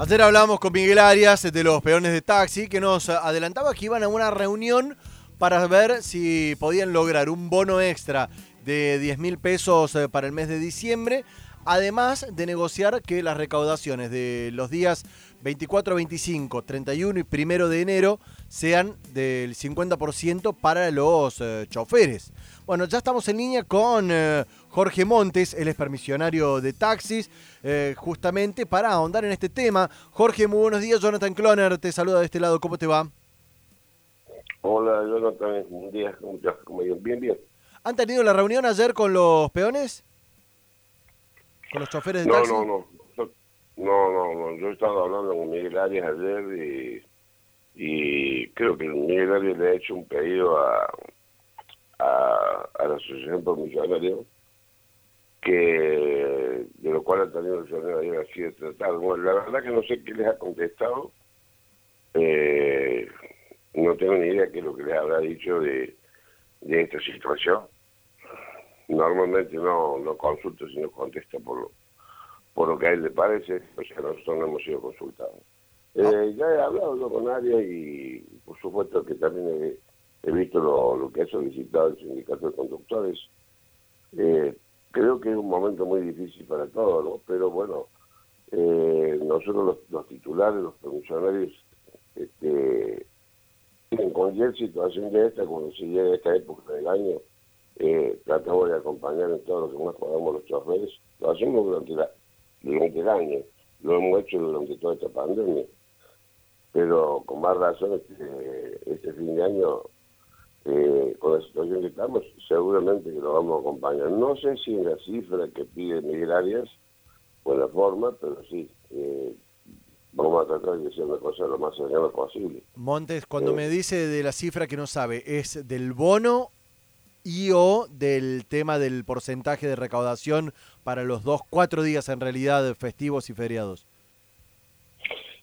Ayer hablamos con Miguel Arias de los peones de taxi que nos adelantaba que iban a una reunión para ver si podían lograr un bono extra de 10 mil pesos eh, para el mes de diciembre, además de negociar que las recaudaciones de los días 24, 25, 31 y 1 de enero sean del 50% para los eh, choferes. Bueno, ya estamos en línea con eh, Jorge Montes, él es permisionario de taxis, justamente para ahondar en este tema. Jorge, muy buenos días. Jonathan Cloner te saluda de este lado. ¿Cómo te va? Hola, Jonathan. Buen día. ¿Cómo Bien, bien. ¿Han tenido la reunión ayer con los peones? ¿Con los choferes de taxi? No, no, no. No, no, no. Yo estaba hablando con Miguel Arias ayer y, creo que Miguel Arias le ha hecho un pedido a, a, la Asociación por Millonarios que de lo cual ha tenido el ayer así de tratar. Bueno, la verdad que no sé qué les ha contestado. Eh, no tengo ni idea qué es lo que les habrá dicho de de esta situación. Normalmente no, no consulta, sino contesta por lo, por lo que a él le parece, o sea, nosotros no hemos sido consultados. Eh, ya he hablado yo con Arias y por supuesto que también he, visto lo, que ha solicitado el sindicato de conductores. Eh, creo que es un momento muy difícil para todos, pero bueno, eh, nosotros los, los, titulares, los funcionarios, este, en cualquier situación de esta, cuando se llega a esta época del año, eh, tratamos de acompañar en todo lo que más podamos los choferes. Lo hacemos durante, durante el año, lo hemos hecho durante toda esta pandemia. Pero con más razón, este, este fin de año, eh, con la situación que estamos, seguramente que lo vamos a acompañar. No sé si en la cifra que pide Miguel Arias, o la forma, pero sí, eh, vamos a tratar de hacer cosa lo más cercana posible. Montes, cuando me dice de la cifra que no sabe, ¿es del bono y o del tema del porcentaje de recaudación para los dos, cuatro días en realidad festivos y feriados?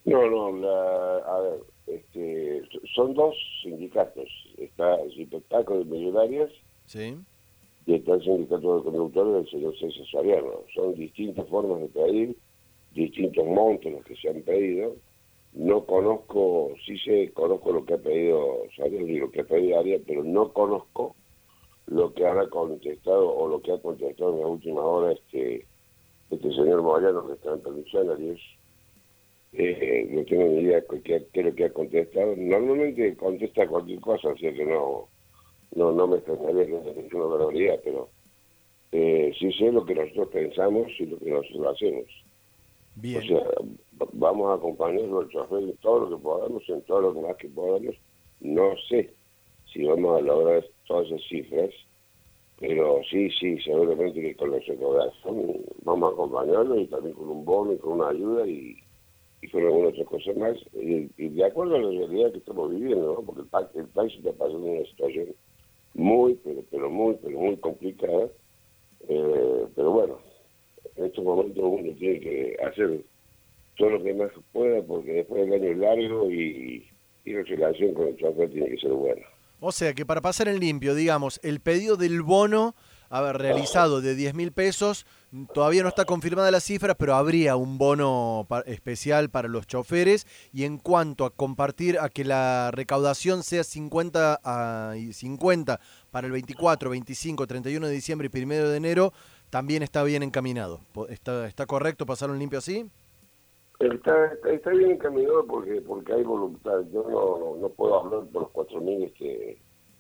No, no, a ver, este, son dos sindicatos. Está el sindicato de Millonarias ¿Sí? y está el sindicato de conductores del señor César Soriano. Son distintas formas de pedir distintos montos los que se han pedido. No conozco, sí sé, conozco lo que ha pedido y lo que ha pedido Arias, pero no conozco lo que ha contestado o lo que ha contestado en la última hora este este señor Moyano que está en televisión, eh, no tengo ni idea de qué, es lo que ha contestado. Normalmente contesta cualquier cosa, así que no no no me extrañaría que ninguna barbaridad, pero eh, sí sé lo que nosotros pensamos y lo que nosotros hacemos. Bien. O sea, vamos a acompañarlo al chofer en todo lo que podamos, en todo lo más que podamos. No sé si vamos a lograr todas esas cifras, pero sí, sí, seguramente que con los recaudación vamos a acompañarlo y también con un bono y con una ayuda y, con algunas otras cosas más. Y, de acuerdo a la realidad que estamos viviendo, ¿no? porque el, el país está pasando una situación muy, pero, pero muy, pero muy complicada. Eh, pero bueno, en estos momentos uno tiene que hacer todo lo que más pueda porque después del año es largo y, la relación con el chofer tiene que ser buena. O sea que para pasar en limpio, digamos, el pedido del bono haber realizado de 10 mil pesos, todavía no está confirmada la cifra, pero habría un bono especial para los choferes. Y en cuanto a compartir, a que la recaudación sea 50 a 50 para el 24, 25, 31 de diciembre y 1 de enero, también está bien encaminado. ¿Está, está correcto pasarlo limpio así? Está, está, bien encaminado porque porque hay voluntad. Yo no, no puedo hablar por los 4.000 este,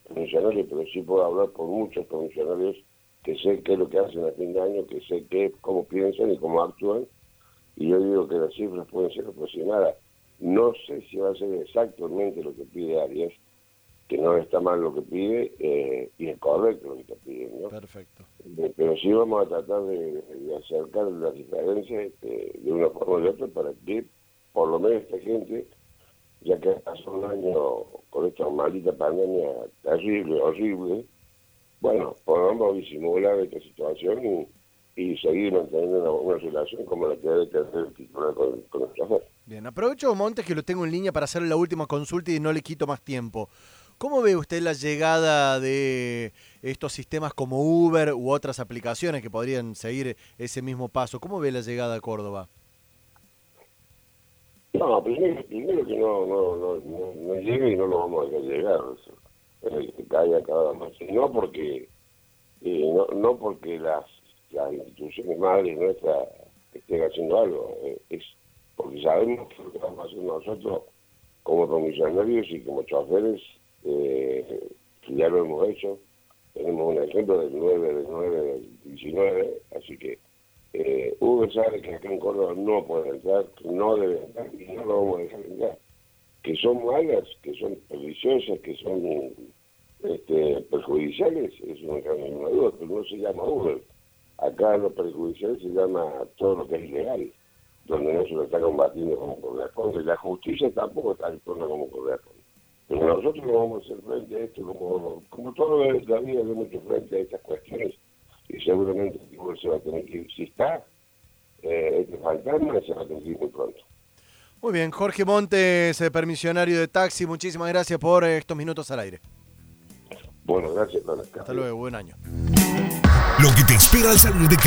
funcionarios, pero sí puedo hablar por muchos funcionarios que sé qué es lo que hacen a fin de año, que sé qué, cómo piensan y cómo actúan. Y yo digo que las cifras pueden ser aproximadas. No sé si va a ser exactamente lo que pide Arias, que no está mal lo que pide eh, y es correcto lo que está pidiendo. Perfecto. Eh, pero sí vamos a tratar de, acercar las diferencias este, de una forma de otra para que por lo menos esta gente, ya que pasó un año con esta maldita pandemia terrible, horrible, bueno, podamos disimular esta situación y, seguir manteniendo una, relación como la que debe tener el titular con, con el Bien, aprovecho Montes que lo tengo en línea para hacer la última consulta y no le quito más tiempo. ¿Cómo ve usted la llegada de estos sistemas como Uber u otras aplicaciones que podrían seguir ese mismo paso? ¿Cómo ve la llegada a Córdoba? No, primero, primero que no, no, no, no, no llegue y no lo vamos a dejar llegar. Eso. que caiga cada más. No porque, eh, no, no porque las, las instituciones madres nuestras estén haciendo algo, eh, es porque sabemos que lo que vamos a hacer nosotros como comisionarios y como choferes, eh, ya lo hemos hecho. Tenemos un ejemplo del 9, del 9, del 19, así que eh, Uber sabe que acá en Córdoba no puede entrar, no debe entrar y no lo vamos a dejar entrar. Que son malas, que son perniciosas, que son este, perjudiciales, es una gran duda, pero no se llama Uber. Acá lo perjudicial se llama todo lo que es ilegal, donde no se lo está combatiendo como corresponde. La justicia tampoco está actuando como corresponde. Nosotros no vamos a hacer frente a esto como, como toda la vida hemos hecho frente a estas cuestiones y seguramente se va a tener que ir, si está, eh, este fantasma se va a tener que ir muy pronto. Muy bien, Jorge Montes, eh, permisionario de taxi, muchísimas gracias por eh, estos minutos al aire. Bueno, gracias. Hasta luego, buen año. Lo que te espera al salir de casa.